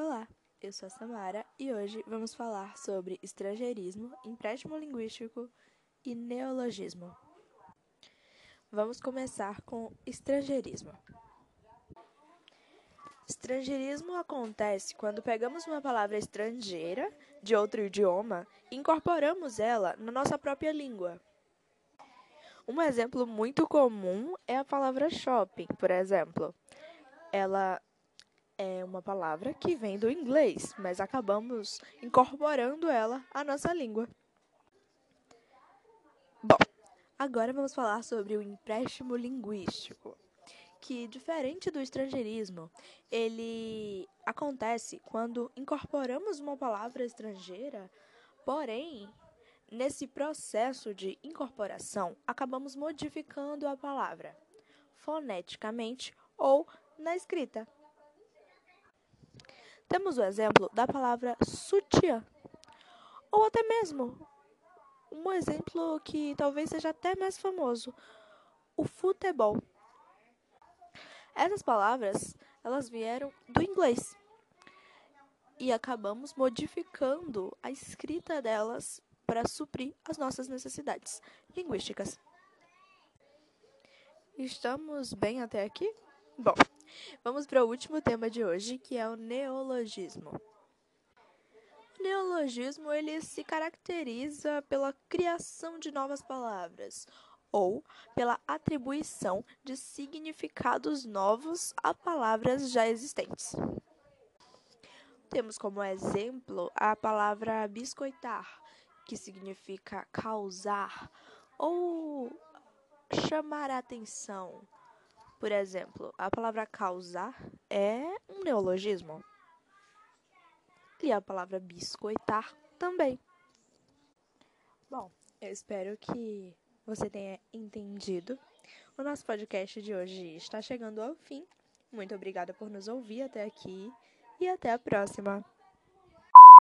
Olá, eu sou a Samara e hoje vamos falar sobre estrangeirismo, empréstimo linguístico e neologismo. Vamos começar com estrangeirismo. Estrangeirismo acontece quando pegamos uma palavra estrangeira de outro idioma e incorporamos ela na nossa própria língua. Um exemplo muito comum é a palavra shopping, por exemplo. Ela uma palavra que vem do inglês, mas acabamos incorporando ela à nossa língua. Bom, agora vamos falar sobre o empréstimo linguístico, que diferente do estrangeirismo, ele acontece quando incorporamos uma palavra estrangeira, porém, nesse processo de incorporação, acabamos modificando a palavra foneticamente ou na escrita. Temos o exemplo da palavra sutiã, ou até mesmo um exemplo que talvez seja até mais famoso, o futebol. Essas palavras, elas vieram do inglês e acabamos modificando a escrita delas para suprir as nossas necessidades linguísticas. Estamos bem até aqui? Bom, vamos para o último tema de hoje, que é o neologismo. O neologismo ele se caracteriza pela criação de novas palavras ou pela atribuição de significados novos a palavras já existentes. Temos como exemplo a palavra biscoitar, que significa causar ou chamar a atenção por exemplo, a palavra causar é um neologismo. E a palavra biscoitar também. Bom, eu espero que você tenha entendido. O nosso podcast de hoje está chegando ao fim. Muito obrigada por nos ouvir até aqui e até a próxima.